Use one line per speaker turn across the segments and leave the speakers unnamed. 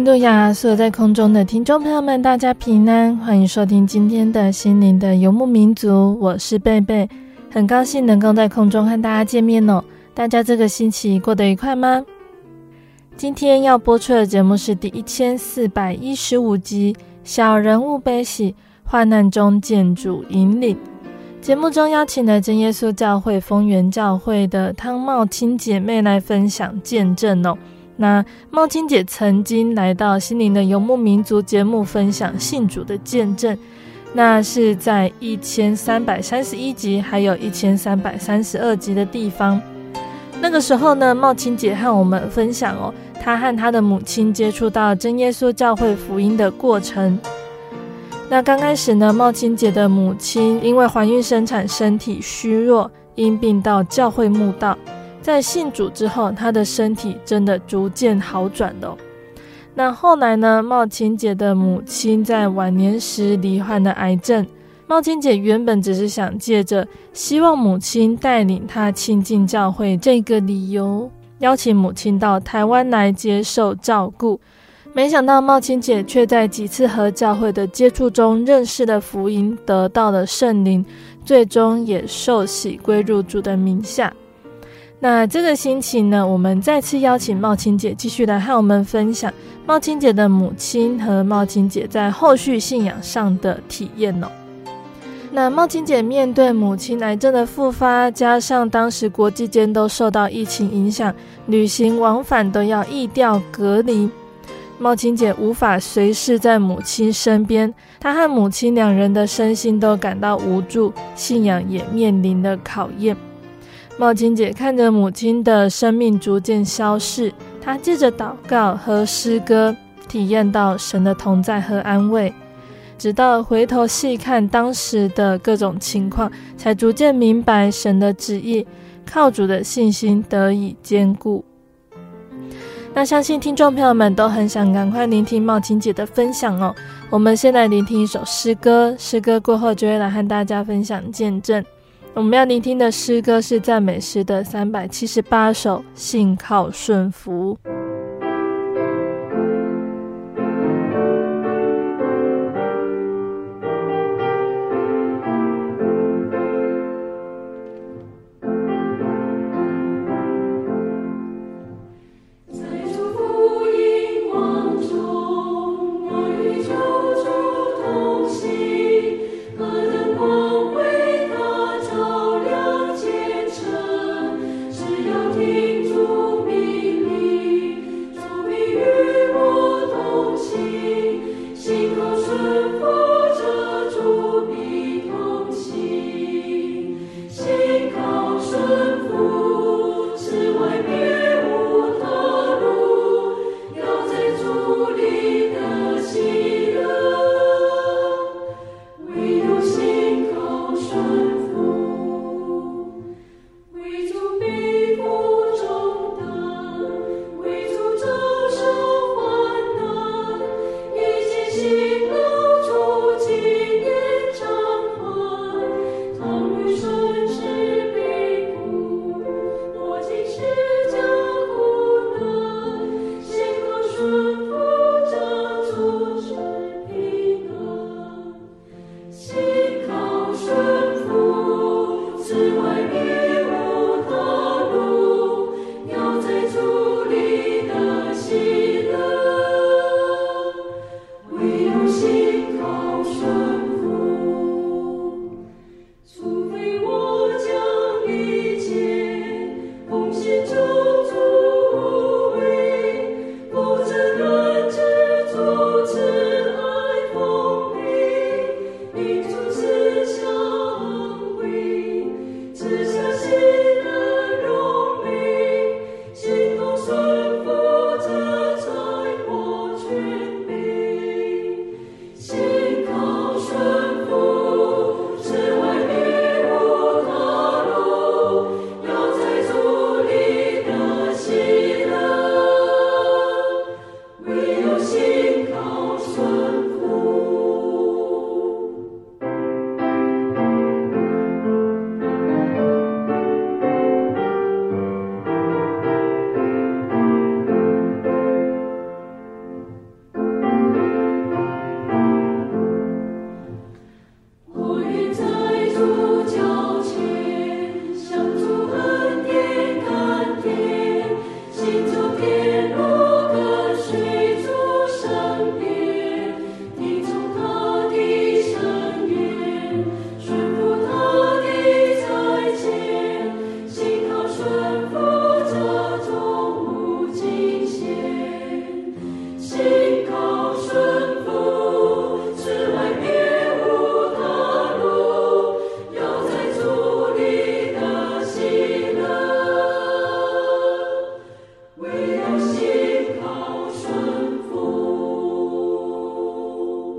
哈利路亚！所有在空中的听众朋友们，大家平安，欢迎收听今天的心灵的游牧民族。我是贝贝，很高兴能够在空中和大家见面哦。大家这个星期过得愉快吗？今天要播出的节目是第一千四百一十五集《小人物悲喜，患难中见主引领》。节目中邀请了真耶稣教会丰源教会的汤茂青姐妹来分享见证哦。那茂青姐曾经来到心灵的游牧民族节目分享信主的见证，那是在一千三百三十一集，还有一千三百三十二集的地方。那个时候呢，茂青姐和我们分享哦，她和她的母亲接触到真耶稣教会福音的过程。那刚开始呢，茂青姐的母亲因为怀孕生产，身体虚弱，因病到教会墓道。在信主之后，她的身体真的逐渐好转了。那后来呢，茂青姐的母亲在晚年时罹患了癌症。茂青姐原本只是想借着希望母亲带领她亲近教会这个理由，邀请母亲到台湾来接受照顾。没想到茂青姐却在几次和教会的接触中认识了福音，得到了圣灵，最终也受洗归入主的名下。那这个星期呢，我们再次邀请茂青姐继续来和我们分享茂青姐的母亲和茂青姐在后续信仰上的体验哦。那茂青姐面对母亲癌症的复发，加上当时国际间都受到疫情影响，旅行往返都要疫调隔离，茂青姐无法随时在母亲身边，她和母亲两人的身心都感到无助，信仰也面临了考验。茂青姐看着母亲的生命逐渐消逝，她借着祷告和诗歌，体验到神的同在和安慰。直到回头细看当时的各种情况，才逐渐明白神的旨意，靠主的信心得以坚固。那相信听众朋友们都很想赶快聆听茂青姐的分享哦。我们先来聆听一首诗歌，诗歌过后就会来和大家分享见证。我们要聆听的诗歌是赞美诗的三百七十八首，《信靠顺服》。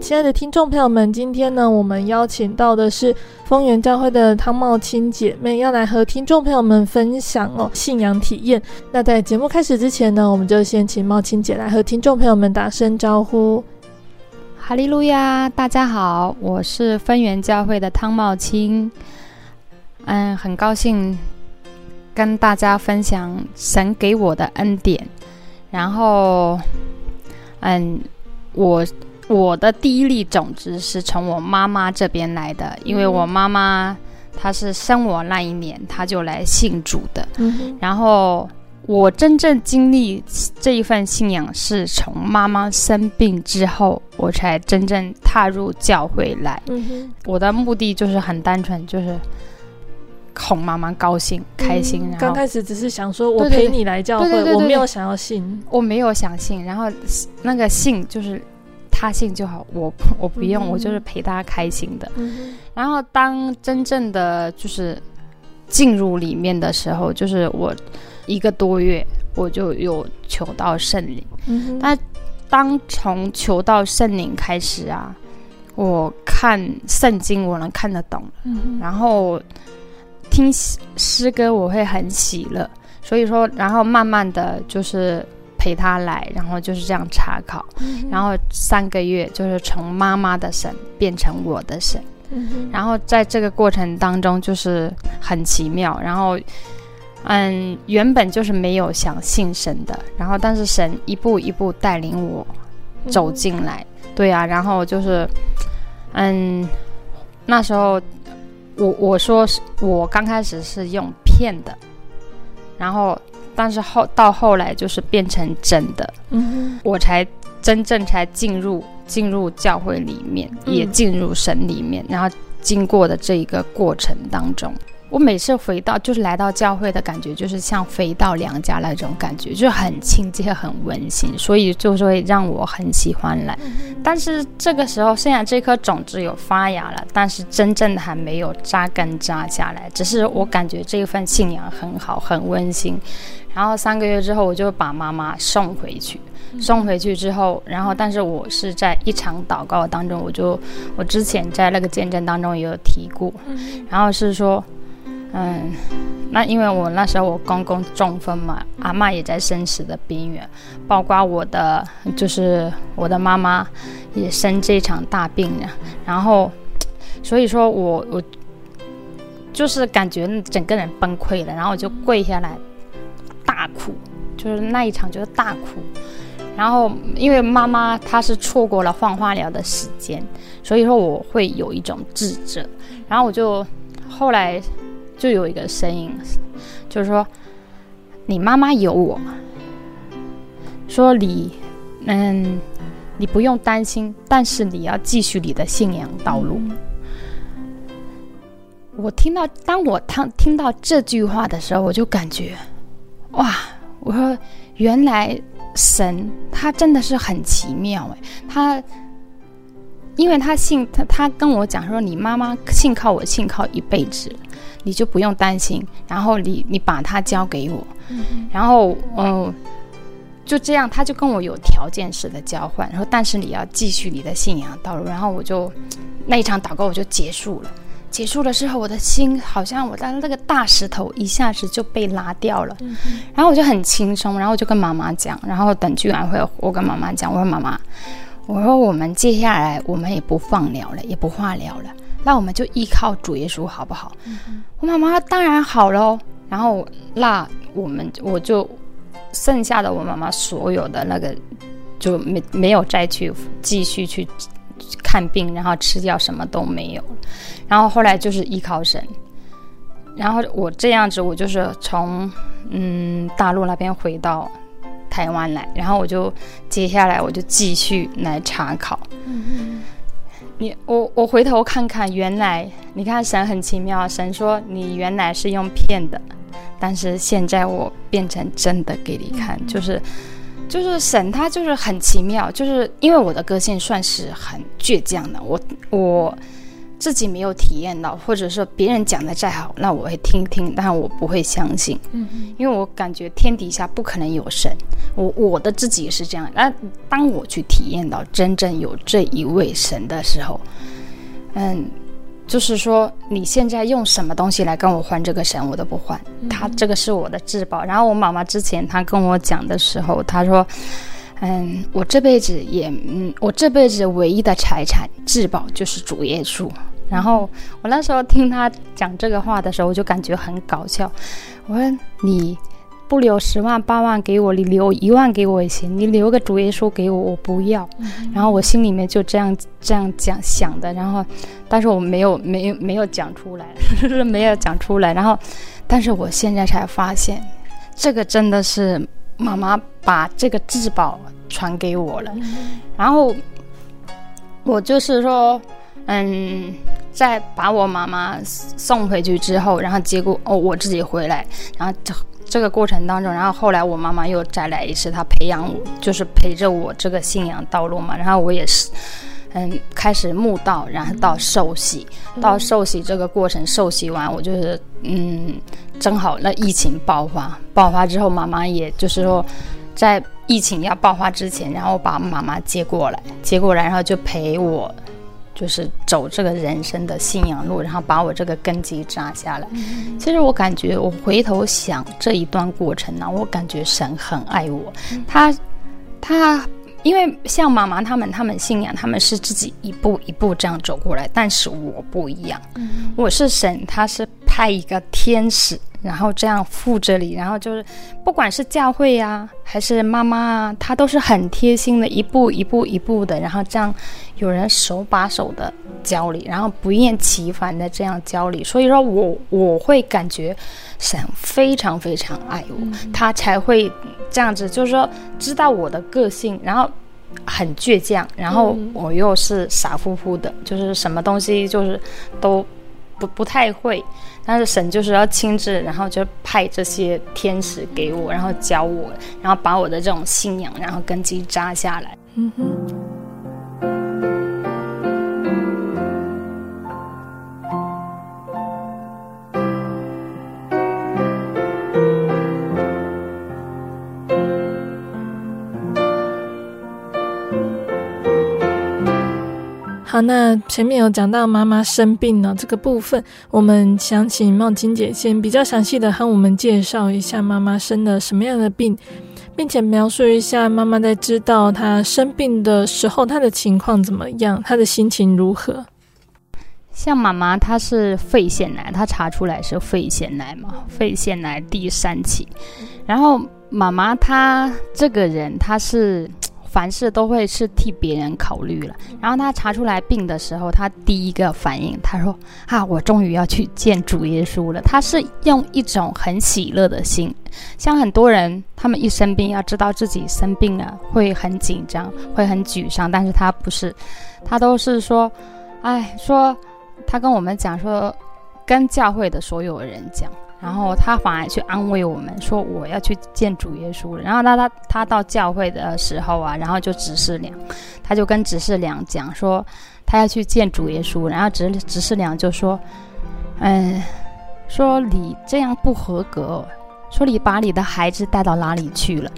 亲爱的听众朋友们，今天呢，我们邀请到的是丰源教会的汤茂青姐妹，要来和听众朋友们分享哦信仰体验。那在节目开始之前呢，我们就先请茂青姐来和听众朋友们打声招呼。
哈利路亚，大家好，我是丰源教会的汤茂青，嗯，很高兴跟大家分享神给我的恩典，然后，嗯，我。我的第一粒种子是从我妈妈这边来的，因为我妈妈她是生我那一年，她就来信主的。嗯、然后我真正经历这一份信仰是从妈妈生病之后，我才真正踏入教会来。嗯、我的目的就是很单纯，就是哄妈妈高兴、开心。
嗯、刚开始只是想说，我陪你来教会，我没有想要信，
我没有想信。然后那个信就是。他信就好，我我不用，嗯、我就是陪他开心的。嗯、然后当真正的就是进入里面的时候，就是我一个多月我就有求到圣灵。嗯、但当从求到圣灵开始啊，我看圣经我能看得懂，嗯、然后听诗歌我会很喜乐。所以说，然后慢慢的就是。陪他来，然后就是这样查考，嗯、然后三个月就是从妈妈的神变成我的神，嗯、然后在这个过程当中就是很奇妙，然后嗯，原本就是没有想信神的，然后但是神一步一步带领我走进来，嗯、对啊，然后就是嗯，那时候我我说是我刚开始是用骗的，然后。但是后到后来就是变成真的，嗯，我才真正才进入进入教会里面，嗯、也进入神里面，然后经过的这一个过程当中，我每次回到就是来到教会的感觉，就是像回到娘家那种感觉，就很亲切、很温馨，所以就是会让我很喜欢来。但是这个时候，虽然这颗种子有发芽了，但是真正的还没有扎根扎下来，只是我感觉这一份信仰很好，很温馨。然后三个月之后，我就把妈妈送回去。送回去之后，然后但是我是在一场祷告当中，我就我之前在那个见证当中也有提过。然后是说，嗯，那因为我那时候我公公中风嘛，阿妈也在生死的边缘，包括我的就是我的妈妈也生这场大病了。然后所以说我我就是感觉整个人崩溃了，然后我就跪下来。大哭，就是那一场就是大哭，然后因为妈妈她是错过了放化疗的时间，所以说我会有一种自责，然后我就后来就有一个声音，就是说你妈妈有我，说你嗯你不用担心，但是你要继续你的信仰道路。我听到当我听听到这句话的时候，我就感觉。哇！我说，原来神他真的是很奇妙诶，他因为他信他，他跟我讲说，你妈妈信靠我，信靠一辈子，你就不用担心。然后你你把他交给我，嗯、然后嗯，就这样，他就跟我有条件式的交换。然后，但是你要继续你的信仰道路。然后我就那一场祷告我就结束了。结束了之后，我的心好像我的那个大石头一下子就被拉掉了，然后我就很轻松，然后我就跟妈妈讲，然后等聚完会，我跟妈妈讲，我说妈妈，我说我们接下来我们也不放疗了，也不化疗了，那我们就依靠主耶稣好不好？我妈妈当然好喽，然后那我们我就剩下的我妈妈所有的那个就没没有再去继续去。看病，然后吃药，什么都没有。然后后来就是依靠神。然后我这样子，我就是从嗯大陆那边回到台湾来，然后我就接下来我就继续来查考。嗯嗯。你我我回头看看，原来你看神很奇妙，神说你原来是用骗的，但是现在我变成真的给你看，嗯、就是。就是神，他就是很奇妙，就是因为我的个性算是很倔强的，我我自己没有体验到，或者说别人讲的再好，那我会听听，但我不会相信，嗯，因为我感觉天底下不可能有神，我我的自己也是这样。那当我去体验到真正有这一位神的时候，嗯，就是说你现在用什么东西来跟我换这个神，我都不换，他这个是我的至宝。然后我妈妈之前她跟我讲的时候，她说。嗯，我这辈子也，嗯，我这辈子唯一的财产至宝就是主耶稣。然后我那时候听他讲这个话的时候，我就感觉很搞笑。我说你不留十万八万给我，你留一万给我也行，你留个主耶稣给我，我不要。然后我心里面就这样这样讲想的，然后但是我没有没有没有讲出来，没有讲出来。然后，但是我现在才发现，这个真的是。妈妈把这个至宝传给我了，然后我就是说，嗯，在把我妈妈送回去之后，然后结果哦，我自己回来，然后这这个过程当中，然后后来我妈妈又再来一次，她培养我，就是陪着我这个信仰道路嘛，然后我也是。嗯，开始慕道，然后到受洗，嗯、到受洗这个过程，受洗完，我就是嗯，正好那疫情爆发，爆发之后，妈妈也就是说，在疫情要爆发之前，然后把妈妈接过来，接过来，然后就陪我，就是走这个人生的信仰路，然后把我这个根基扎下来。嗯、其实我感觉，我回头想这一段过程呢，我感觉神很爱我，嗯、他，他。因为像妈妈他们，他们信仰，他们是自己一步一步这样走过来，但是我不一样，嗯、我是神，他是派一个天使，然后这样附着你，然后就是不管是教会啊，还是妈妈啊，他都是很贴心的，一步一步一步的，然后这样有人手把手的教你，然后不厌其烦的这样教你，所以说我我会感觉神非常非常爱我，嗯、他才会。这样子就是说，知道我的个性，然后很倔强，然后我又是傻乎乎的，就是什么东西就是都不不太会，但是神就是要亲自，然后就派这些天使给我，然后教我，然后把我的这种信仰，然后根基扎下来。嗯哼。
那前面有讲到妈妈生病了这个部分，我们想请茂金姐先比较详细的和我们介绍一下妈妈生了什么样的病，并且描述一下妈妈在知道她生病的时候，她的情况怎么样，她的心情如何。
像妈妈她是肺腺癌，她查出来是肺腺癌嘛，肺腺癌第三期，然后妈妈她这个人她是。凡事都会是替别人考虑了。然后他查出来病的时候，他第一个反应，他说：“啊，我终于要去见主耶稣了。”他是用一种很喜乐的心。像很多人，他们一生病，要知道自己生病了，会很紧张，会很沮丧。但是他不是，他都是说：“哎，说他跟我们讲说，跟教会的所有人讲。”然后他反而去安慰我们说，我要去见主耶稣了。然后他他他到教会的时候啊，然后就执事长，他就跟执事长讲说，他要去见主耶稣。然后执执事长就说，嗯，说你这样不合格，说你把你的孩子带到哪里去了？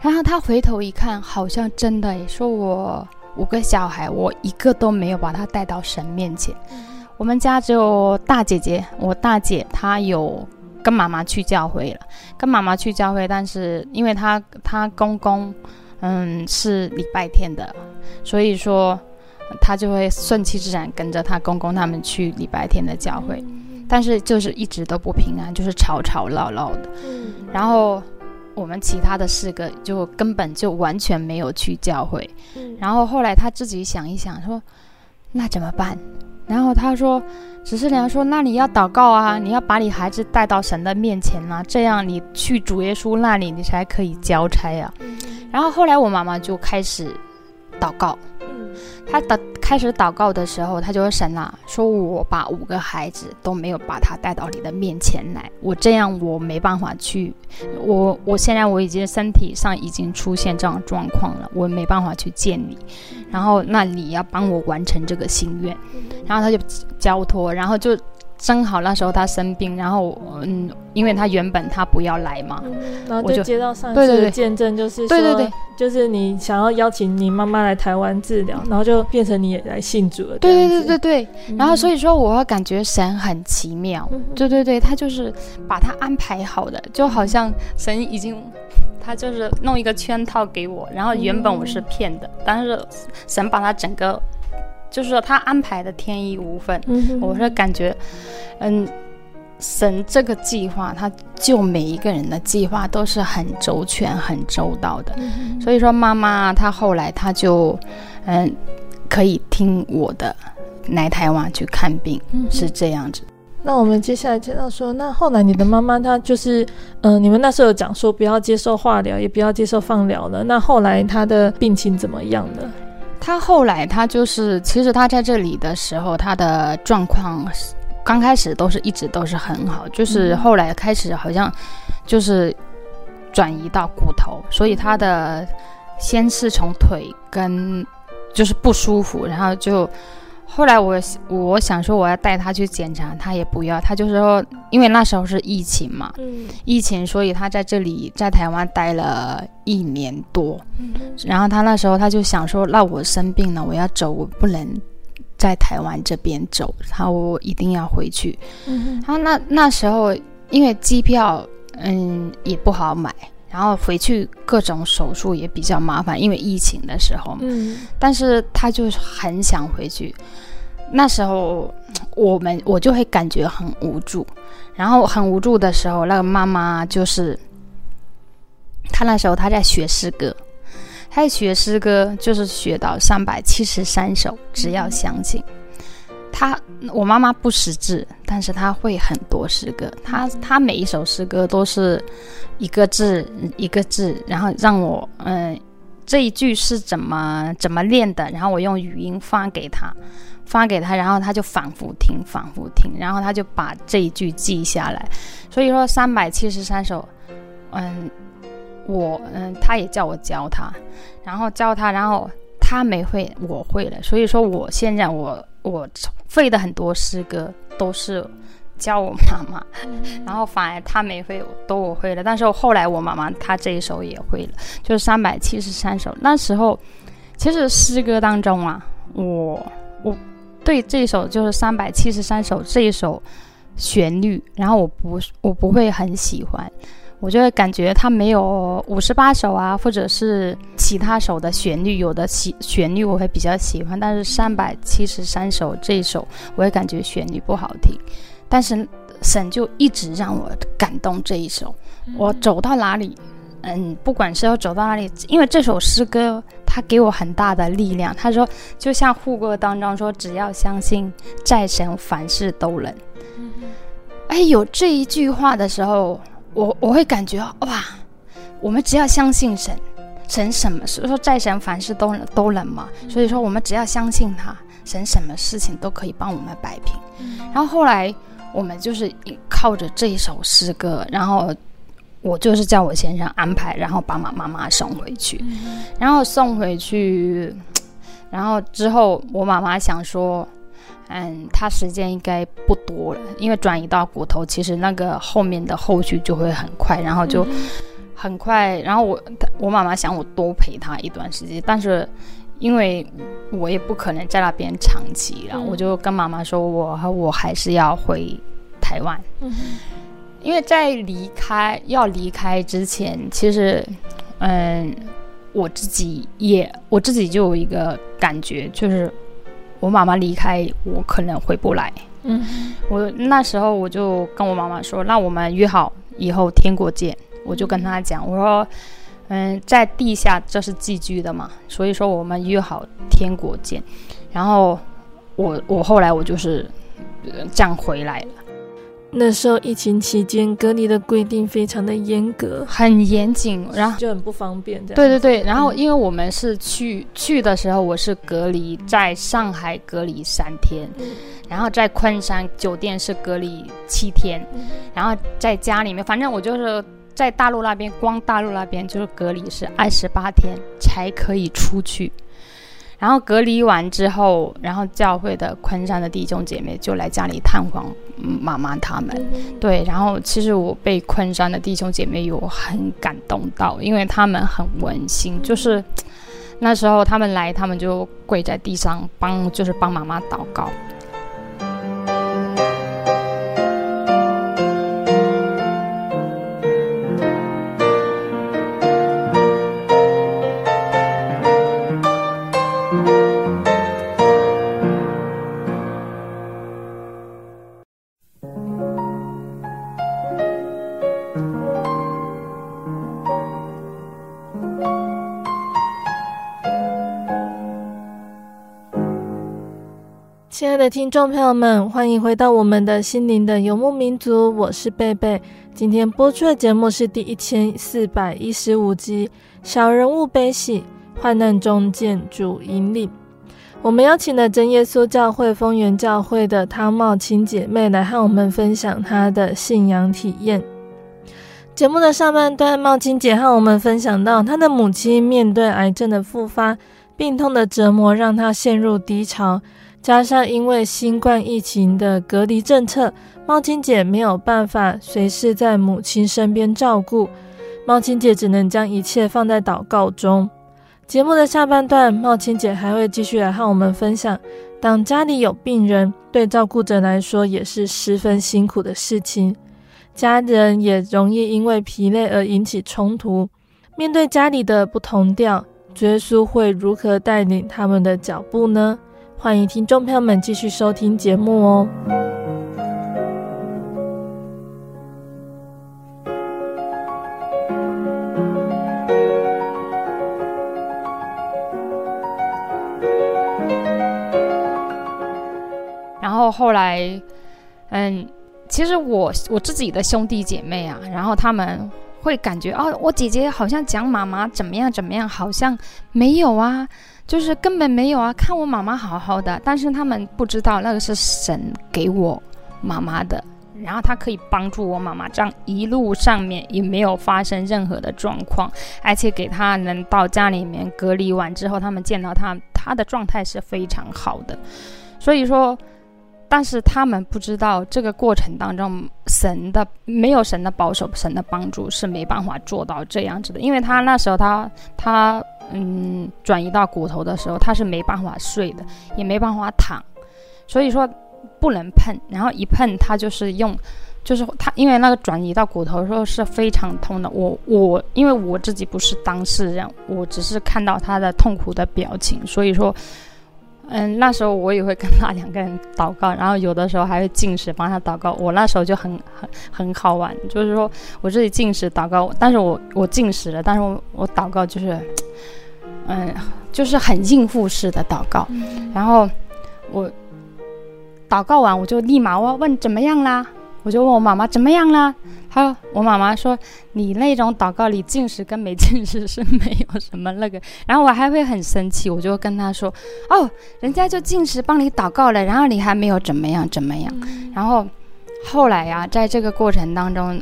然后他回头一看，好像真的，说我五个小孩，我一个都没有把他带到神面前。我们家只有大姐姐，我大姐她有跟妈妈去教会了，跟妈妈去教会，但是因为她她公公，嗯，是礼拜天的，所以说她就会顺其自然跟着她公公他们去礼拜天的教会，但是就是一直都不平安，就是吵吵闹闹的。然后我们其他的四个就根本就完全没有去教会。然后后来她自己想一想说，那怎么办？然后他说：“执事长说，那你要祷告啊，你要把你孩子带到神的面前啊，这样你去主耶稣那里，你才可以交差啊。”然后后来我妈妈就开始祷告，他的开始祷告的时候，他就说：“神啊，说我把五个孩子都没有把他带到你的面前来，我这样我没办法去，我我现在我已经身体上已经出现这样状况了，我没办法去见你，然后那你要帮我完成这个心愿，然后他就交托，然后就。”正好那时候他生病，然后嗯，因为他原本他不要来嘛，
嗯、然后就接到上次的见证，就是说对对对，就是你想要邀请你妈妈来台湾治疗，然后就变成你也来信主了。
对对对对对，嗯、然后所以说我感觉神很奇妙，嗯、对对对，他就是把他安排好的，就好像神已经他就是弄一个圈套给我，然后原本我是骗的，嗯、但是神把他整个。就是说他安排的天衣无缝，嗯、我是感觉，嗯，神这个计划，他救每一个人的计划都是很周全、很周到的。嗯、所以说，妈妈她后来她就，嗯，可以听我的来台湾去看病，嗯、是这样子。
那我们接下来接到说，那后来你的妈妈她就是，嗯、呃，你们那时候有讲说不要接受化疗，也不要接受放疗了。那后来她的病情怎么样呢？
他后来，他就是，其实他在这里的时候，他的状况刚开始都是一直都是很好，就是后来开始好像就是转移到骨头，所以他的先是从腿跟就是不舒服，然后就。后来我我想说我要带他去检查，他也不要，他就说，因为那时候是疫情嘛，嗯、疫情，所以他在这里在台湾待了一年多，嗯、然后他那时候他就想说，那我生病了，我要走，我不能在台湾这边走，他我一定要回去。嗯、他那那时候因为机票嗯也不好买。然后回去各种手术也比较麻烦，因为疫情的时候。嗯。但是他就很想回去，那时候我们我就会感觉很无助，然后很无助的时候，那个妈妈就是，他那时候他在学诗歌，他在学诗歌，就是学到三百七十三首，只要相信。他，我妈妈不识字，但是他会很多诗歌。他他每一首诗歌都是一个字一个字，然后让我嗯、呃，这一句是怎么怎么练的，然后我用语音发给他，发给他，然后他就反复听，反复听，然后他就把这一句记下来。所以说三百七十三首，嗯，我嗯，他也叫我教他，然后教他，然后他没会，我会了。所以说我现在我。我会的很多诗歌都是教我妈妈，嗯、然后反而她没会，都我会了。但是后来我妈妈她这一首也会了，就是三百七十三首。那时候其实诗歌当中啊，我我对这首就是三百七十三首这一首旋律，然后我不我不会很喜欢。我就会感觉它没有五十八首啊，或者是其他首的旋律，有的喜旋律我会比较喜欢，但是三百七十三首这一首，我也感觉旋律不好听。但是神就一直让我感动这一首，我走到哪里，嗯，不管是要走到哪里，因为这首诗歌它给我很大的力量。他说，就像护歌当中说，只要相信，在神凡事都能。哎，有这一句话的时候。我我会感觉哇，我们只要相信神，神什么事说在神凡事都都能嘛，所以说我们只要相信他，神什么事情都可以帮我们摆平。然后后来我们就是靠着这一首诗歌，然后我就是叫我先生安排，然后把妈妈妈送回去，然后送回去，然后之后我妈妈想说。嗯，他时间应该不多了，因为转移到骨头，其实那个后面的后续就会很快，然后就很快。然后我我妈妈想我多陪她一段时间，但是因为我也不可能在那边长期，然后我就跟妈妈说我我还是要回台湾，因为在离开要离开之前，其实嗯，我自己也我自己就有一个感觉，就是。我妈妈离开，我可能回不来。嗯，我那时候我就跟我妈妈说：“那我们约好以后天国见。”我就跟她讲：“我说，嗯，在地下这是寄居的嘛，所以说我们约好天国见。”然后我我后来我就是这样回来了。
那时候疫情期间隔离的规定非常的严格，
很严谨，然后
就很不方便。
对对对，然后因为我们是去去的时候，我是隔离在上海隔离三天，然后在昆山酒店是隔离七天，然后在家里面，反正我就是在大陆那边，光大陆那边就是隔离是二十八天才可以出去。然后隔离完之后，然后教会的昆山的弟兄姐妹就来家里探访妈妈他们，对，然后其实我被昆山的弟兄姐妹有很感动到，因为他们很温馨，就是 那时候他们来，他们就跪在地上帮，就是帮妈妈祷告。
亲爱的听众朋友们，欢迎回到我们的心灵的游牧民族，我是贝贝。今天播出的节目是第一千四百一十五集《小人物悲喜，患难中见主引领》。我们邀请了真耶稣教会丰源教会的汤茂青姐妹来和我们分享她的信仰体验。节目的上半段，茂青姐和我们分享到，她的母亲面对癌症的复发，病痛的折磨让她陷入低潮。加上因为新冠疫情的隔离政策，茂青姐没有办法随时在母亲身边照顾，茂青姐只能将一切放在祷告中。节目的下半段，茂青姐还会继续来和我们分享，当家里有病人，对照顾者来说也是十分辛苦的事情，家人也容易因为疲累而引起冲突。面对家里的不同调，耶稣会如何带领他们的脚步呢？欢迎听众朋友们继续收听节目哦。
然后后来，嗯，其实我我自己的兄弟姐妹啊，然后他们会感觉哦，我姐姐好像讲妈妈怎么样怎么样，好像没有啊。就是根本没有啊，看我妈妈好好的，但是他们不知道那个是神给我妈妈的，然后他可以帮助我妈妈，这样一路上面也没有发生任何的状况，而且给他能到家里面隔离完之后，他们见到他，他的状态是非常好的，所以说，但是他们不知道这个过程当中，神的没有神的保守，神的帮助是没办法做到这样子的，因为他那时候他他。嗯，转移到骨头的时候，他是没办法睡的，也没办法躺，所以说不能碰，然后一碰他就是用，就是他因为那个转移到骨头的时候是非常痛的。我我因为我自己不是当事人，我只是看到他的痛苦的表情，所以说，嗯，那时候我也会跟他 两个人祷告，然后有的时候还会进食帮他祷告。我那时候就很很很好玩，就是说我自己进食祷告，但是我我进食了，但是我我祷告就是。嗯，就是很应付式的祷告，嗯、然后我祷告完，我就立马问问怎么样啦？我就问我妈妈怎么样啦？他我妈妈说，你那种祷告里进食跟没进食是没有什么那个。然后我还会很生气，我就跟她说，哦，人家就进食帮你祷告了，然后你还没有怎么样怎么样。嗯、然后后来呀、啊，在这个过程当中。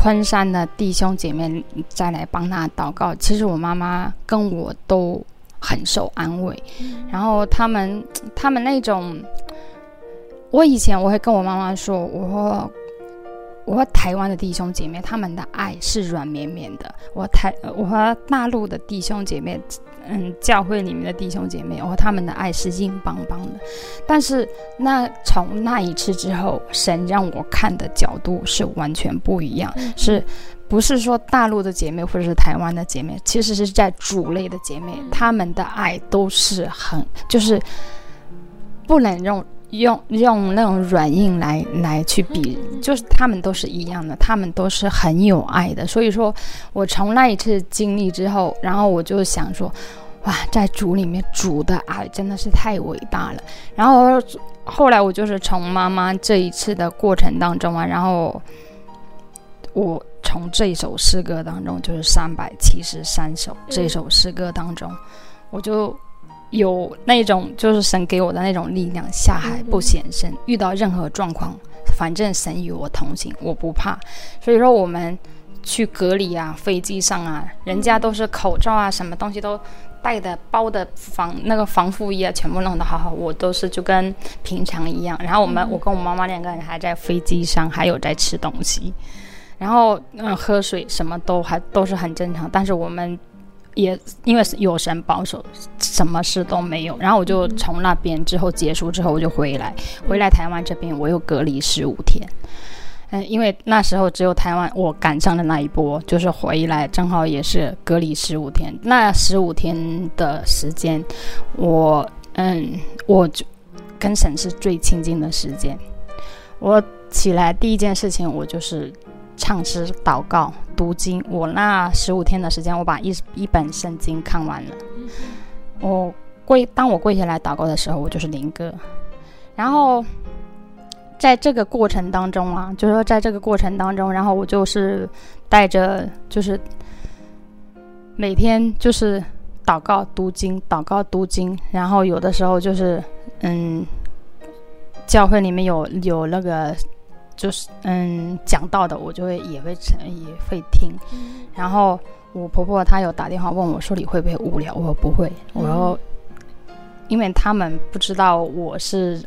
昆山的弟兄姐妹再来帮他祷告，其实我妈妈跟我都很受安慰。然后他们，他们那种，我以前我会跟我妈妈说，我说，我和台湾的弟兄姐妹，他们的爱是软绵绵的。我台，我和大陆的弟兄姐妹。嗯，教会里面的弟兄姐妹，我和，他们的爱是硬邦邦的。但是那从那一次之后，神让我看的角度是完全不一样，嗯、是不是说大陆的姐妹或者是台湾的姐妹，其实是在主类的姐妹，嗯、他们的爱都是很，就是不能用用用那种软硬来来去比，就是他们都是一样的，他们都是很有爱的。所以说我从那一次经历之后，然后我就想说。哇，在主里面主的爱真的是太伟大了。然后后来我就是从妈妈这一次的过程当中啊，然后我从这首诗歌当中，就是三百七十三首这首诗歌当中，我就有那种就是神给我的那种力量，下海不显身，遇到任何状况，反正神与我同行，我不怕。所以说我们。去隔离啊，飞机上啊，人家都是口罩啊，什么东西都带的，包的防那个防护衣啊，全部弄得好好。我都是就跟平常一样。然后我们，我跟我妈妈两个人还在飞机上，还有在吃东西，然后嗯，喝水什么都还都是很正常。但是我们也因为有神保守，什么事都没有。然后我就从那边之后结束之后，我就回来，回来台湾这边，我又隔离十五天。嗯，因为那时候只有台湾，我赶上的那一波，就是回来正好也是隔离十五天。那十五天的时间，我嗯，我就跟神是最亲近的时间。我起来第一件事情，我就是唱诗、祷告、读经。我那十五天的时间，我把一一本圣经看完了。我跪，当我跪下来祷告的时候，我就是灵歌，然后。在这个过程当中啊，就是说，在这个过程当中，然后我就是带着，就是每天就是祷告读经，祷告读经，然后有的时候就是嗯，教会里面有有那个就是嗯讲到的，我就会也会也会听，然后我婆婆她有打电话问我说，你会不会无聊？我说不会，我说因为他们不知道我是。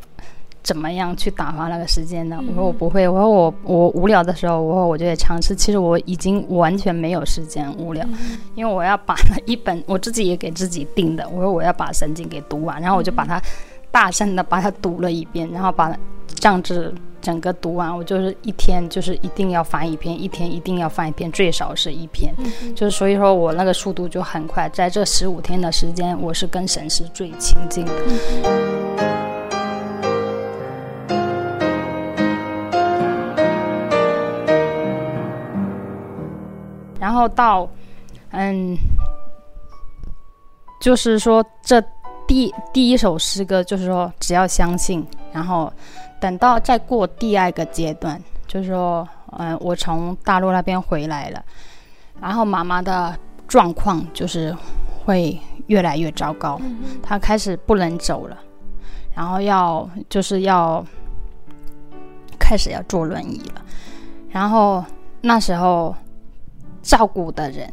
怎么样去打发那个时间的？我说我不会，我说我我无聊的时候，我说我就会尝试。其实我已经完全没有时间无聊，因为我要把那一本我自己也给自己定的，我说我要把圣经给读完，然后我就把它大声的把它读了一遍，然后把它这样子整个读完。我就是一天就是一定要翻一篇，一天一定要翻一篇，最少是一篇，就是所以说我那个速度就很快。在这十五天的时间，我是跟神是最亲近的。然后到，嗯，就是说这第第一首诗歌就是说只要相信，然后等到再过第二个阶段，就是说，嗯，我从大陆那边回来了，然后妈妈的状况就是会越来越糟糕，她开始不能走了，然后要就是要开始要坐轮椅了，然后那时候。照顾的人，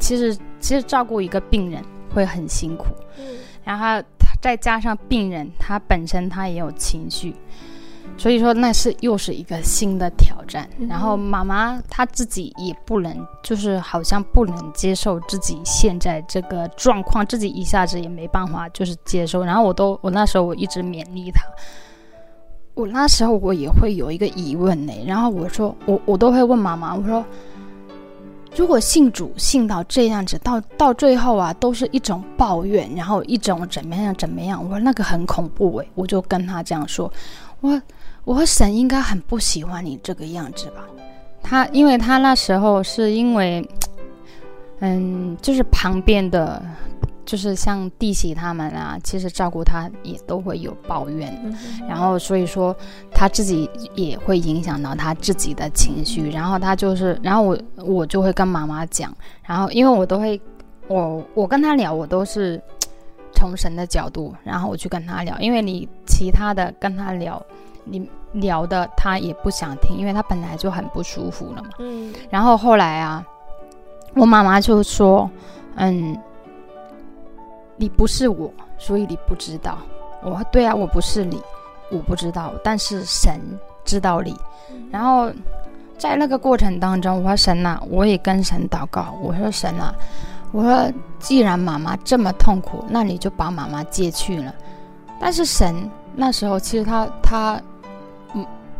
其实其实照顾一个病人会很辛苦，然后再加上病人他本身他也有情绪，所以说那是又是一个新的挑战。然后妈妈她自己也不能，就是好像不能接受自己现在这个状况，自己一下子也没办法就是接受。然后我都我那时候我一直勉励她，我那时候我也会有一个疑问呢，然后我说我我都会问妈妈，我说。如果信主信到这样子，到到最后啊，都是一种抱怨，然后一种怎么样怎么样，我说那个很恐怖诶，我就跟他这样说，我我和神应该很不喜欢你这个样子吧？他因为他那时候是因为，嗯，就是旁边的。就是像弟媳他们啊，其实照顾他也都会有抱怨，嗯、然后所以说他自己也会影响到他自己的情绪，然后他就是，然后我我就会跟妈妈讲，然后因为我都会，我我跟他聊，我都是从神的角度，然后我去跟他聊，因为你其他的跟他聊，你聊的他也不想听，因为他本来就很不舒服了嘛。嗯，然后后来啊，我妈妈就说，嗯。你不是我，所以你不知道。我说对啊，我不是你，我不知道。但是神知道你。然后在那个过程当中，我说神呐、啊，我也跟神祷告。我说神啊，我说既然妈妈这么痛苦，那你就把妈妈接去了。但是神那时候其实他他。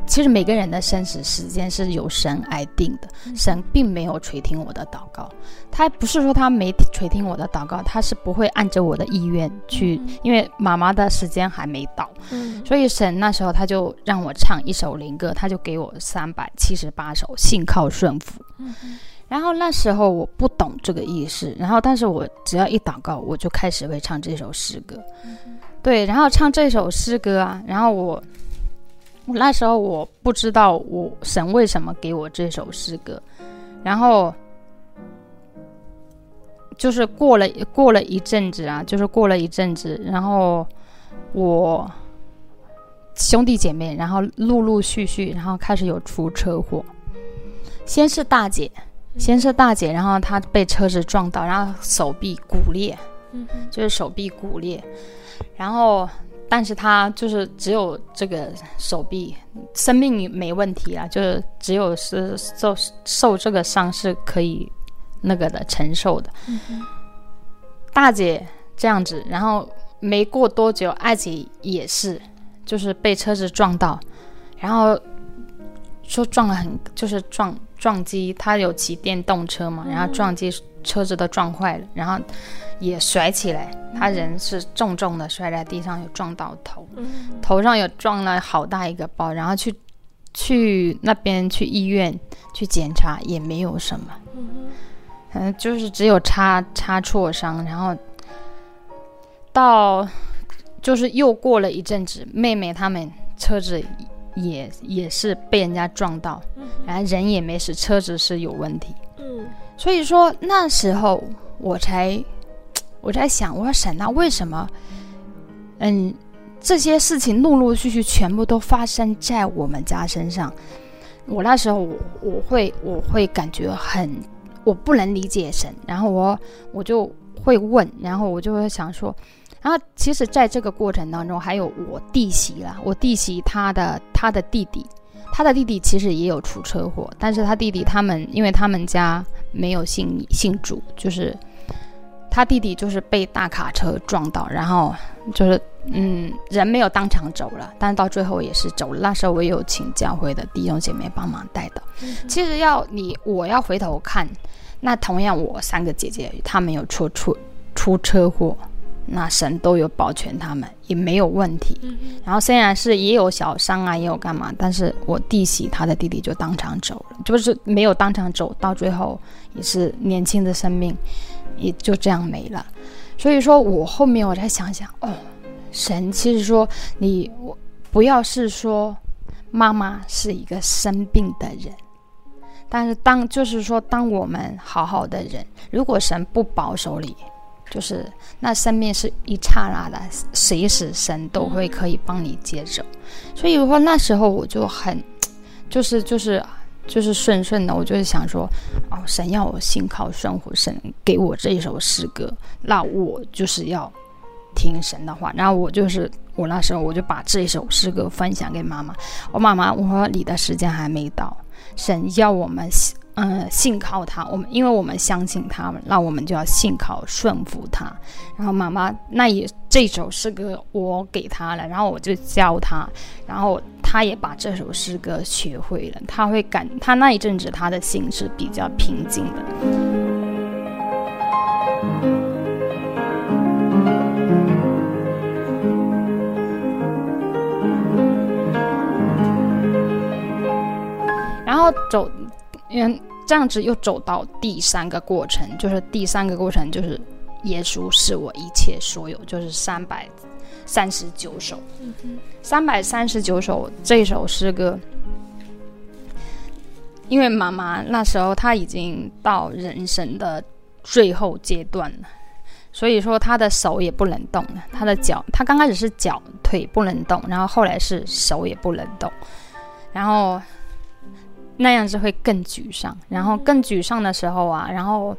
其实每个人的生死时间是由神来定的，神并没有垂听我的祷告，他不是说他没垂听我的祷告，他是不会按着我的意愿去，因为妈妈的时间还没到，所以神那时候他就让我唱一首灵歌，他就给我三百七十八首信靠顺服，然后那时候我不懂这个意思，然后但是我只要一祷告，我就开始会唱这首诗歌。嗯、对，然后唱这首诗歌啊，然后我我那时候我不知道我神为什么给我这首诗歌，然后就是过了过了一阵子啊，就是过了一阵子，然后我兄弟姐妹，然后陆陆续续，然后开始有出车祸，先是大姐。先是大姐，然后她被车子撞到，然后手臂骨裂，嗯，就是手臂骨裂，然后但是他就是只有这个手臂，生命没问题啊，就是只有是受受这个伤是可以那个的承受的。嗯，大姐这样子，然后没过多久，二姐也是，就是被车子撞到，然后说撞了很，就是撞。撞击，他有骑电动车嘛，然后撞击车子都撞坏了，然后也甩起来，他人是重重的摔在地上，有撞到头，头上有撞了好大一个包，然后去去那边去医院去检查也没有什么，嗯，就是只有擦擦挫伤，然后到就是又过了一阵子，妹妹他们车子。也也是被人家撞到，然后人也没事，车子是有问题。嗯，所以说那时候我才 我在想，我说神啊，为什么？嗯，这些事情陆陆续续全部都发生在我们家身上。我那时候我我会我会感觉很我不能理解神，然后我我就会问，然后我就会想说。然后，其实，在这个过程当中，还有我弟媳啦，我弟媳她的她的弟弟，她的弟弟其实也有出车祸，但是他弟弟他们，因为他们家没有信信主，就是他弟弟就是被大卡车撞到，然后就是嗯，人没有当场走了，但是到最后也是走了。那时候我也有请教会的弟兄姐妹帮忙带的。嗯、其实要你我要回头看，那同样我三个姐姐她们有出出出车祸。那神都有保全他们，也没有问题。然后虽然是也有小伤啊，也有干嘛，但是我弟媳他的弟弟就当场走了，就是没有当场走到最后，也是年轻的生命也就这样没了。所以说我后面我再想想，哦，神其实说你我不要是说妈妈是一个生病的人，但是当就是说当我们好好的人，如果神不保守你。就是那生命是一刹那的，随时神都会可以帮你接走。所以说那时候我就很，就是就是就是顺顺的，我就是想说，哦，神要我信靠顺服，神给我这一首诗歌，那我就是要听神的话。然后我就是我那时候我就把这一首诗歌分享给妈妈，我妈妈我说你的时间还没到，神要我们。嗯，信靠他，我们因为我们相信他，那我们就要信靠顺服他。然后妈妈，那也这首诗歌我给他了，然后我就教他，然后他也把这首诗歌学会了。他会感，他那一阵子他的心是比较平静的。然后走。嗯，这样子又走到第三个过程，就是第三个过程就是耶稣是我一切所有，就是三百三十九首，三百三十九首这首诗歌，因为妈妈那时候她已经到人生的最后阶段了，所以说她的手也不能动了，她的脚，她刚开始是脚腿不能动，然后后来是手也不能动，然后。那样子会更沮丧，然后更沮丧的时候啊，然后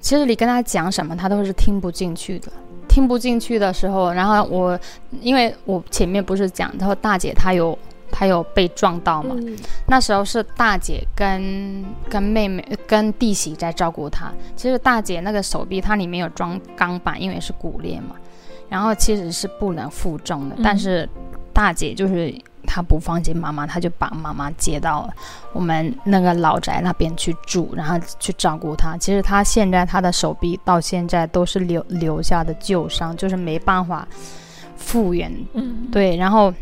其实你跟他讲什么，他都是听不进去的。听不进去的时候，然后我因为我前面不是讲，然后大姐她有她有被撞到嘛，嗯、那时候是大姐跟跟妹妹跟弟媳在照顾她。其实大姐那个手臂它里面有装钢板，因为是骨裂嘛，然后其实是不能负重的，嗯、但是大姐就是。他不放心妈妈，他就把妈妈接到我们那个老宅那边去住，然后去照顾她。其实他现在他的手臂到现在都是留留下的旧伤，就是没办法复原。嗯，对。然后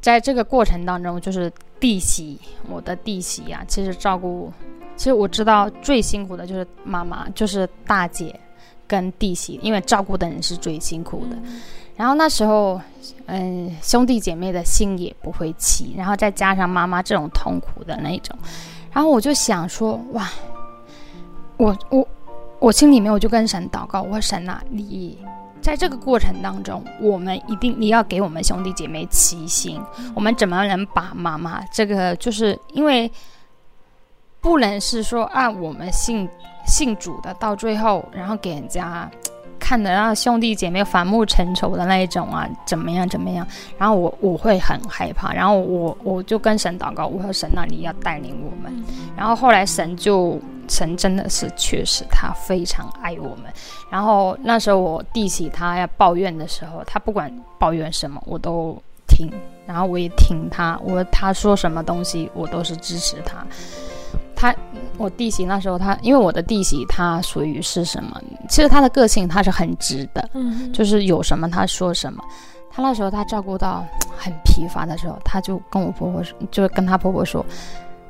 在这个过程当中，就是弟媳，我的弟媳啊，其实照顾，其实我知道最辛苦的就是妈妈，就是大姐跟弟媳，因为照顾的人是最辛苦的。嗯、然后那时候，嗯，兄弟姐妹的心也不会齐，然后再加上妈妈这种痛苦的那种，然后我就想说，哇，我我我心里面我就跟神祷告，我说神啊，你。在这个过程当中，我们一定你要给我们兄弟姐妹齐心。我们怎么能把妈妈这个，就是因为不能是说按我们信信主的，到最后然后给人家。看的让兄弟姐妹反目成仇的那一种啊，怎么样怎么样？然后我我会很害怕，然后我我就跟神祷告，我说神啊，你要带领我们。然后后来神就神真的是确实他非常爱我们。然后那时候我弟媳他要抱怨的时候，他不管抱怨什么我都听，然后我也听他，我他说什么东西我都是支持他。他，我弟媳那时候他，他因为我的弟媳，她属于是什么？其实她的个性，她是很直的，嗯，就是有什么她说什么。她那时候她照顾到很疲乏的时候，她就跟我婆婆说，就跟她婆婆说：“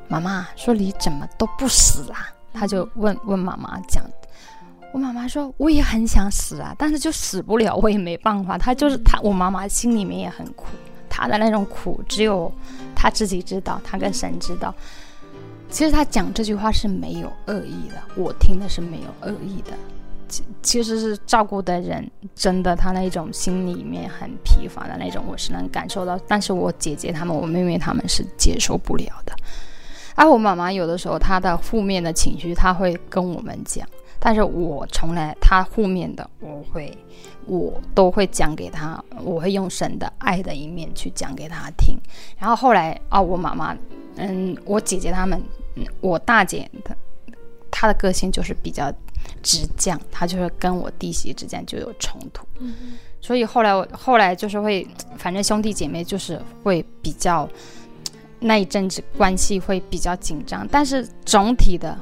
妈妈，说你怎么都不死啊？”她就问问妈妈讲，我妈妈说：“我也很想死啊，但是就死不了，我也没办法。”她就是她，我妈妈心里面也很苦，她的那种苦只有她自己知道，她跟神知道。其实他讲这句话是没有恶意的，我听的是没有恶意的。其其实是照顾的人真的，他那种心里面很疲乏的那种，我是能感受到。但是我姐姐他们，我妹妹他们是接受不了的。而我妈妈有的时候她的负面的情绪，她会跟我们讲，但是我从来她负面的，我会我都会讲给她，我会用神的爱的一面去讲给她听。然后后来啊，我妈妈，嗯，我姐姐他们。我大姐她她的个性就是比较直犟，她就是跟我弟媳之间就有冲突，嗯、所以后来我后来就是会，反正兄弟姐妹就是会比较那一阵子关系会比较紧张，但是总体的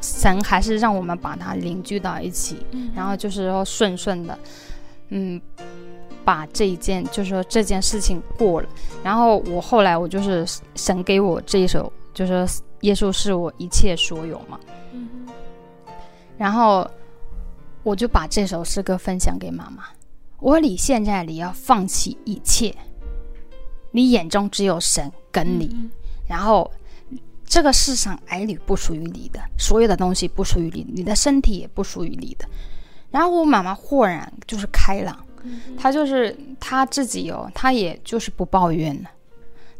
神还是让我们把它凝聚到一起，嗯、然后就是说顺顺的，嗯，把这一件就是说这件事情过了，然后我后来我就是神给我这一首。就说耶稣是我一切所有嘛，嗯、然后我就把这首诗歌分享给妈妈。我说你现在你要放弃一切，你眼中只有神跟你，嗯、然后这个世上儿女不属于你的，所有的东西不属于你，你的身体也不属于你的。然后我妈妈豁然就是开朗，嗯、她就是她自己哦，她也就是不抱怨了。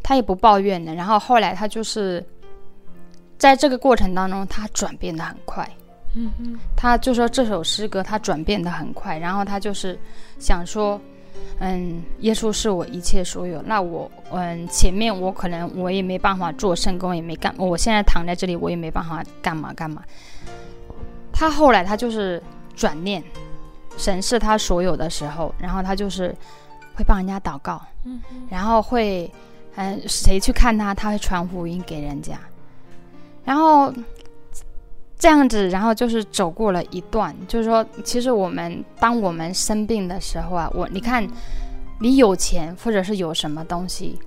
他也不抱怨的，然后后来他就是，在这个过程当中，他转变的很快。嗯嗯，他就说这首诗歌他转变的很快，然后他就是想说，嗯，耶稣是我一切所有。那我，嗯，前面我可能我也没办法做圣工，也没干，我现在躺在这里，我也没办法干嘛干嘛。他后来他就是转念，神是他所有的时候，然后他就是会帮人家祷告，嗯，然后会。嗯，谁去看他，他会传福音给人家，然后这样子，然后就是走过了一段，就是说，其实我们当我们生病的时候啊，我你看，你有钱或者是有什么东西，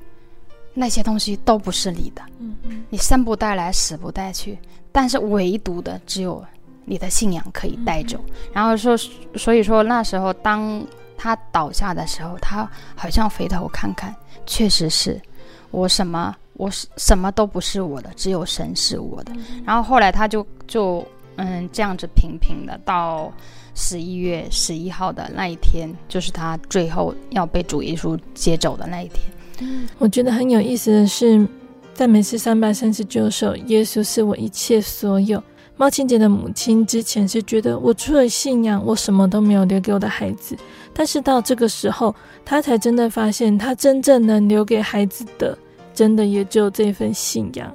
那些东西都不是你的，嗯嗯，你生不带来，死不带去，但是唯独的只有你的信仰可以带走。然后说，所以说那时候当他倒下的时候，他好像回头看看，确实是。我什么，我什什么都不是我的，只有神是我的。嗯、然后后来他就就嗯这样子平平的到十一月十一号的那一天，就是他最后要被主耶稣接走的那一天。
我觉得很有意思的是，在赞美诗三百三十九首，耶稣是我一切所有。猫青姐的母亲之前是觉得我除了信仰，我什么都没有留给我的孩子。但是到这个时候，她才真的发现，她真正能留给孩子的，真的也只有这份信仰，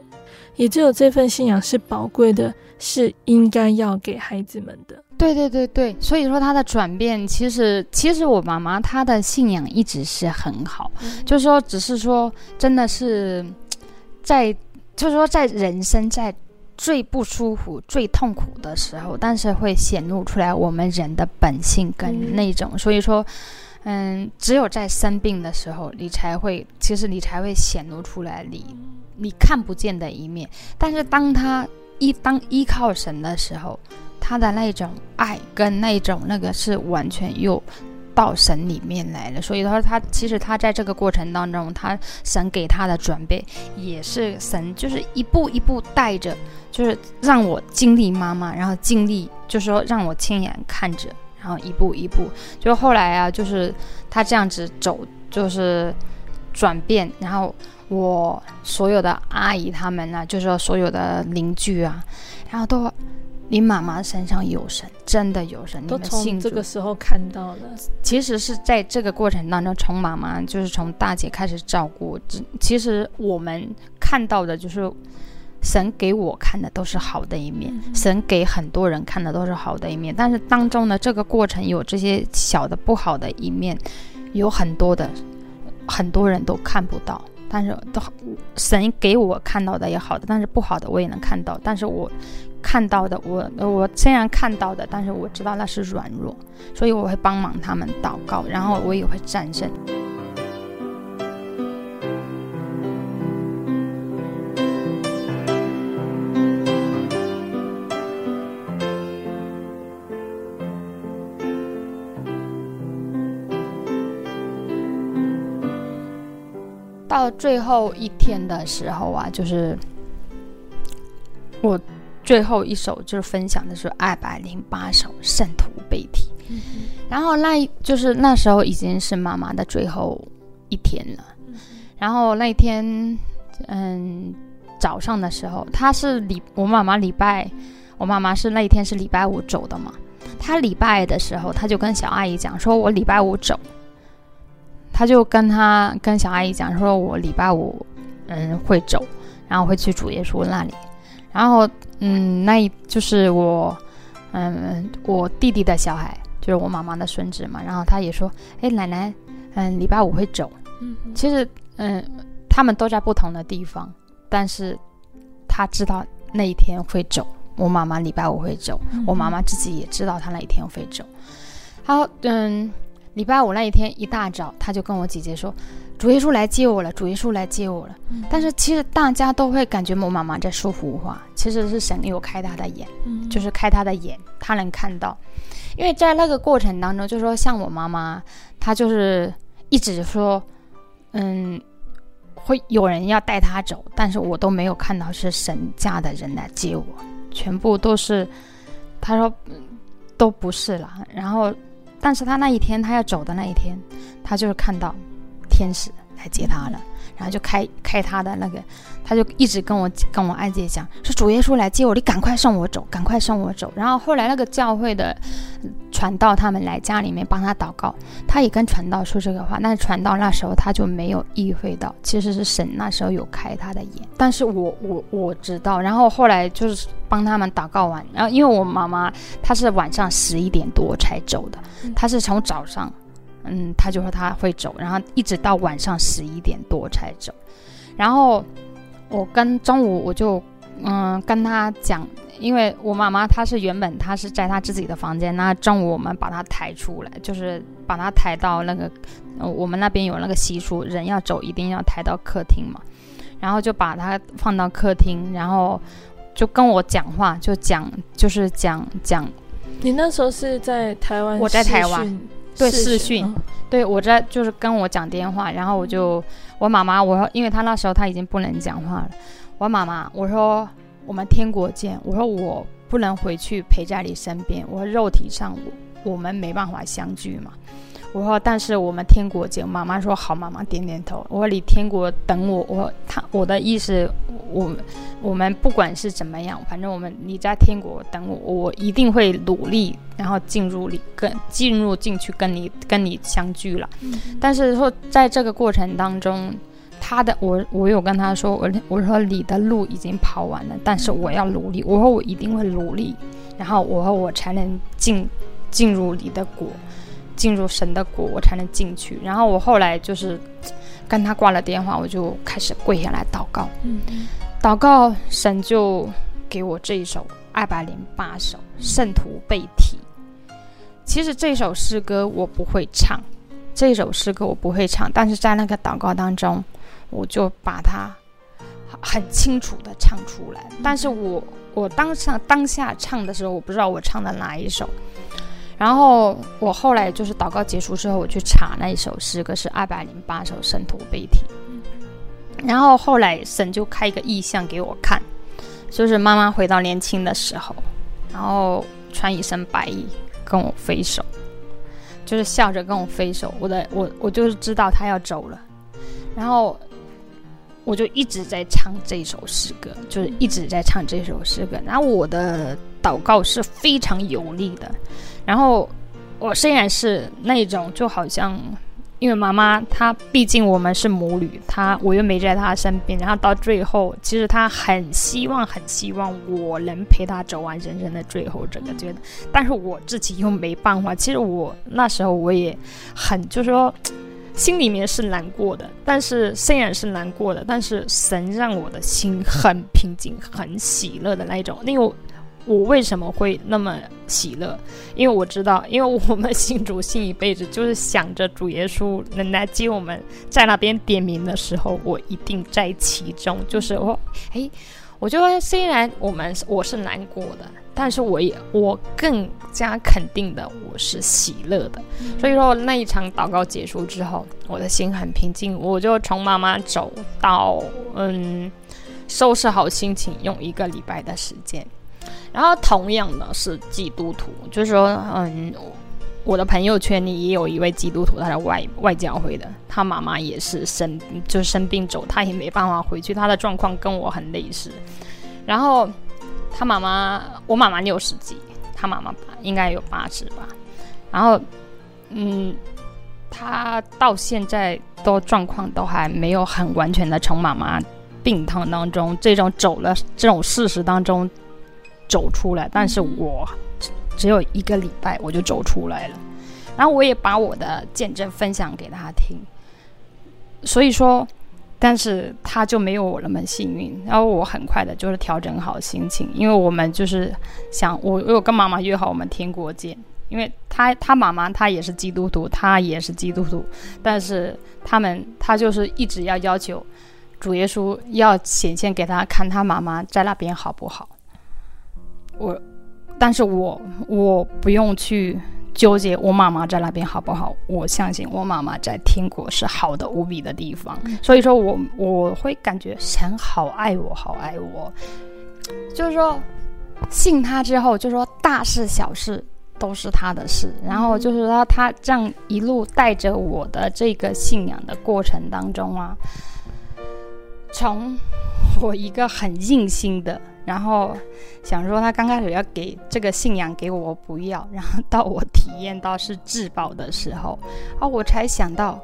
也只有这份信仰是宝贵的，是应该要给孩子们的。
对对对对，所以说她的转变，其实其实我妈妈她的信仰一直是很好，嗯、就是说，只是说真的是在，就是说在人生在。最不舒服、最痛苦的时候，但是会显露出来我们人的本性跟那种，嗯、所以说，嗯，只有在生病的时候，你才会，其实你才会显露出来你你看不见的一面。但是当他一当依靠神的时候，他的那种爱跟那种那个是完全又到神里面来了。所以说他其实他在这个过程当中，他神给他的准备也是神就是一步一步带着，就是让我经历妈妈，然后经历就是说让我亲眼看着。然后一步一步，就后来啊，就是他这样子走，就是转变。然后我所有的阿姨他们呢、就是说所有的邻居啊，然后都你妈妈身上有神，真的有神，
都
你们信
从这个时候看到了。
其实是在这个过程当中，从妈妈就是从大姐开始照顾，其实我们看到的就是。神给我看的都是好的一面，神给很多人看的都是好的一面，但是当中呢，这个过程有这些小的不好的一面，有很多的很多人都看不到，但是都神给我看到的也好的，但是不好的我也能看到，但是我看到的，我我虽然看到的，但是我知道那是软弱，所以我会帮忙他们祷告，然后我也会战胜。到最后一天的时候啊，就是我最后一首就是分享的是二百零八首圣徒悲啼，嗯、然后那就是那时候已经是妈妈的最后一天了。嗯、然后那天，嗯，早上的时候，她是礼我妈妈礼拜，我妈妈是那一天是礼拜五走的嘛。她礼拜的时候，她就跟小阿姨讲说：“我礼拜五走。”他就跟他跟小阿姨讲说，我礼拜五嗯会走，然后会去主耶稣那里，然后嗯那一就是我嗯我弟弟的小孩，就是我妈妈的孙子嘛，然后他也说，哎奶奶嗯礼拜五会走，嗯其实嗯他们都在不同的地方，但是他知道那一天会走，我妈妈礼拜五会走，嗯、我妈妈自己也知道她那一天会走，好嗯。礼拜五那一天一大早，他就跟我姐姐说：“主耶稣来接我了，主耶稣来接我了。嗯”但是其实大家都会感觉我妈妈在说胡话，其实是神有开他的眼，嗯、就是开他的眼，他能看到。因为在那个过程当中，就是说像我妈妈，她就是一直说：“嗯，会有人要带她走，但是我都没有看到是神家的人来接我，全部都是。”她说：“都不是了。”然后。但是他那一天，他要走的那一天，他就是看到天使来接他了，然后就开开他的那个，他就一直跟我跟我二姐讲，说主耶稣来接我，你赶快送我走，赶快送我走。然后后来那个教会的传道他们来家里面帮他祷告，他也跟传道说这个话，但是传道那时候他就没有意会到，其实是神那时候有开他的眼。但是我我我知道，然后后来就是。帮他们祷告完，然后因为我妈妈她是晚上十一点多才走的，她是从早上，嗯，她就说她会走，然后一直到晚上十一点多才走。然后我跟中午我就嗯跟他讲，因为我妈妈她是原本她是在她自己的房间，那中午我们把她抬出来，就是把她抬到那个我们那边有那个习俗，人要走一定要抬到客厅嘛，然后就把她放到客厅，然后。就跟我讲话，就讲，就是讲讲。
你那时候是在台湾？
我在台湾，对视讯，哦、对我在就是跟我讲电话，然后我就我妈妈，我说，因为她那时候她已经不能讲话了，我妈妈，我说我们天国见，我说我不能回去陪在你身边，我说肉体上我我们没办法相聚嘛。我说，但是我们天国见。妈妈说好，妈妈点点头。我说你天国等我。我他我的意思，我我们不管是怎么样，反正我们你在天国等我，我一定会努力，然后进入你跟进入进去跟你跟你相聚了。但是说在这个过程当中，他的我我有跟他说，我我说你的路已经跑完了，但是我要努力。我说我一定会努力，然后我说我才能进进入你的国。进入神的国，我才能进去。然后我后来就是跟他挂了电话，我就开始跪下来祷告。嗯，祷告，神就给我这一首二百零八首圣徒被提。其实这首诗歌我不会唱，这首诗歌我不会唱，但是在那个祷告当中，我就把它很清楚的唱出来。但是我我当上当下唱的时候，我不知道我唱的哪一首。然后我后来就是祷告结束之后，我去查那一首诗歌是二百零八首圣徒悲题。然后后来神就开一个意象给我看，就是妈妈回到年轻的时候，然后穿一身白衣跟我挥手，就是笑着跟我挥手。我的我我就是知道他要走了，然后我就一直在唱这首诗歌，就是一直在唱这首诗歌。然后我的祷告是非常有力的。然后我虽然是那种就好像。因为妈妈她毕竟我们是母女，她我又没在她身边，然后到最后，其实她很希望很希望我能陪她走完人生的最后这个阶段，但是我自己又没办法。其实我那时候我也很就是说，心里面是难过的，但是虽然是难过的，但是神让我的心很平静、很喜乐的那一种，因为。我为什么会那么喜乐？因为我知道，因为我们信主信一辈子，就是想着主耶稣能来接我们，在那边点名的时候，我一定在其中。就是我，哎，我觉得虽然我们我是难过的，但是我也我更加肯定的我是喜乐的。嗯。所以说那一场祷告结束之后，我的心很平静，我就从妈妈走到嗯，收拾好心情，用一个礼拜的时间。然后同样的是基督徒，就是说，嗯，我的朋友圈里也有一位基督徒，他是外外教会的，他妈妈也是生，就生病走，他也没办法回去，他的状况跟我很类似。然后他妈妈，我妈妈六十几，他妈妈应该有八十吧。然后，嗯，他到现在都状况都还没有很完全的从妈妈病痛当中这种走了这种事实当中。走出来，但是我只有一个礼拜我就走出来了，然后我也把我的见证分享给他听，所以说，但是他就没有我那么幸运，然后我很快的就是调整好心情，因为我们就是想，我我有跟妈妈约好我们天国见，因为他他妈妈他也是基督徒，他也是基督徒，但是他们他就是一直要要求主耶稣要显现给他看他妈妈在那边好不好。我，但是我我不用去纠结我妈妈在那边好不好。我相信我妈妈在天国是好的无比的地方。所以说我我会感觉神好爱我，好爱我。就是说信他之后，就是说大事小事都是他的事。然后就是说他这样一路带着我的这个信仰的过程当中啊，从我一个很硬心的。然后想说，他刚开始要给这个信仰给我，我不要。然后到我体验到是至宝的时候，啊，我才想到，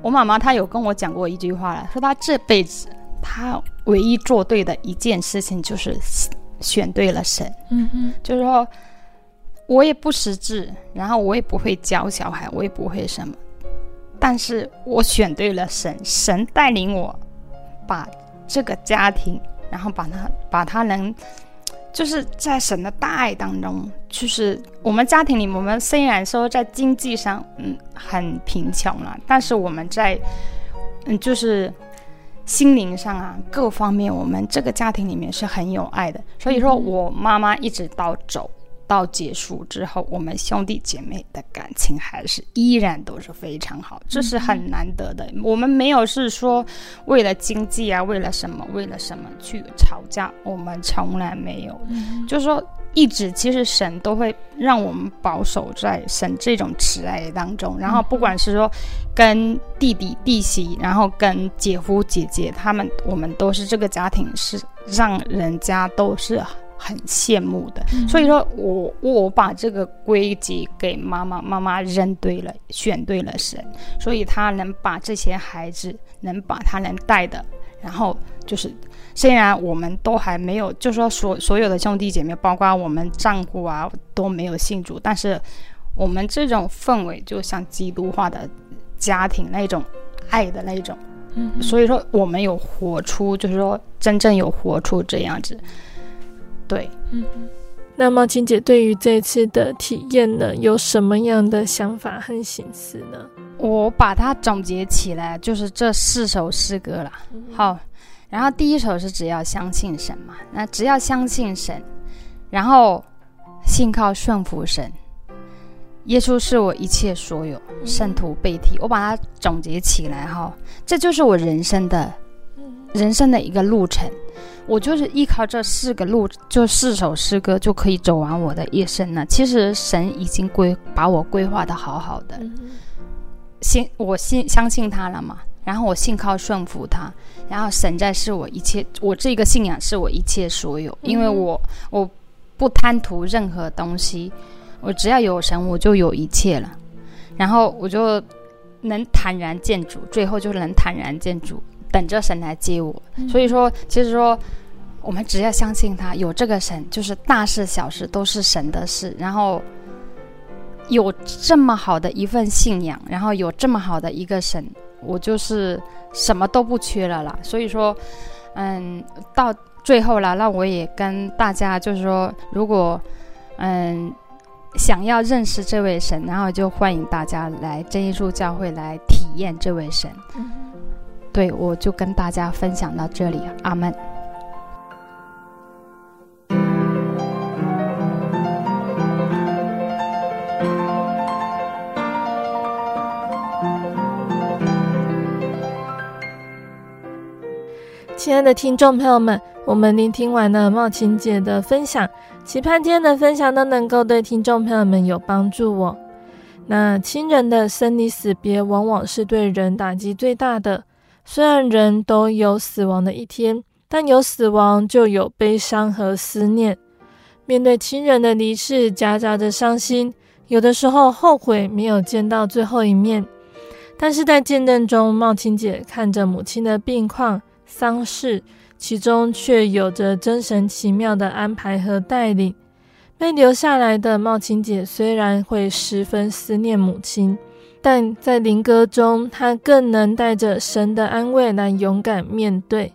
我妈妈她有跟我讲过一句话了，说她这辈子她唯一做对的一件事情就是选对了神。嗯嗯，就是说我也不识字，然后我也不会教小孩，我也不会什么，但是我选对了神，神带领我把这个家庭。然后把他把他能，就是在神的大爱当中，就是我们家庭里，我们虽然说在经济上嗯很贫穷了，但是我们在嗯就是心灵上啊各方面，我们这个家庭里面是很有爱的。所以说我妈妈一直到走。到结束之后，我们兄弟姐妹的感情还是依然都是非常好，这是很难得的。我们没有是说为了经济啊，为了什么，为了什么去吵架，我们从来没有。就是说，一直其实神都会让我们保守在神这种慈爱当中。然后，不管是说跟弟弟弟媳，然后跟姐夫姐姐他们，我们都是这个家庭，是让人家都是。很羡慕的，所以说我我把这个归结给妈妈，妈妈认对了，选对了神，所以他能把这些孩子，能把他能带的，然后就是虽然我们都还没有，就是说所所有的兄弟姐妹，包括我们丈夫啊都没有信主，但是我们这种氛围就像基督化的家庭那种爱的那种，嗯，所以说我们有活出，就是说真正有活出这样子。对，嗯，
那么青姐对于这次的体验呢，有什么样的想法和心思呢？
我把它总结起来，就是这四首诗歌了。嗯、好，然后第一首是只要相信神嘛，那只要相信神，然后信靠顺服神，耶稣是我一切所有，圣徒被提。我把它总结起来哈，这就是我人生的，人生的一个路程。我就是依靠这四个路，就四首诗歌就可以走完我的一生了。其实神已经规把我规划的好好的，信我信相信他了嘛，然后我信靠顺服他，然后神在是我一切，我这个信仰是我一切所有，因为我我不贪图任何东西，我只要有神，我就有一切了，然后我就能坦然见主，最后就能坦然见主，等着神来接我。所以说，其实说。我们只要相信他，有这个神，就是大事小事都是神的事。然后有这么好的一份信仰，然后有这么好的一个神，我就是什么都不缺了啦。所以说，嗯，到最后了，那我也跟大家就是说，如果嗯想要认识这位神，然后就欢迎大家来真耶稣教会来体验这位神。对，我就跟大家分享到这里，阿门。
亲爱的听众朋友们，我们聆听完了茂琴姐的分享，期盼今天的分享都能够对听众朋友们有帮助哦。那亲人的生离死别，往往是对人打击最大的。虽然人都有死亡的一天，但有死亡就有悲伤和思念。面对亲人的离世，夹杂着伤心，有的时候后悔没有见到最后一面。但是在见证中，茂青姐看着母亲的病况。丧事，其中却有着真神奇妙的安排和带领。被留下来的茂青姐虽然会十分思念母亲，但在灵歌中，他更能带着神的安慰来勇敢面对。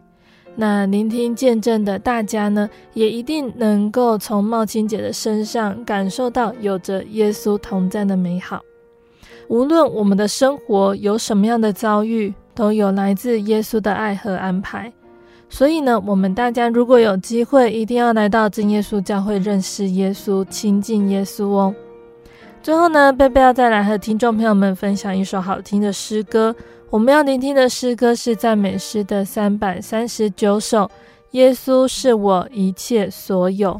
那聆听见证的大家呢，也一定能够从茂青姐的身上感受到有着耶稣同在的美好。无论我们的生活有什么样的遭遇，都有来自耶稣的爱和安排，所以呢，我们大家如果有机会，一定要来到真耶稣教会认识耶稣、亲近耶稣哦。最后呢，贝贝要再来和听众朋友们分享一首好听的诗歌。我们要聆听的诗歌是赞美诗的三百三十九首，《耶稣是我一切所有》。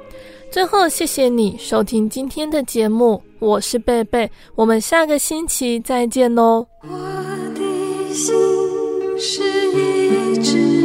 最后，谢谢你收听今天的节目，我是贝贝，我们下个星期再见喽。我的心是一只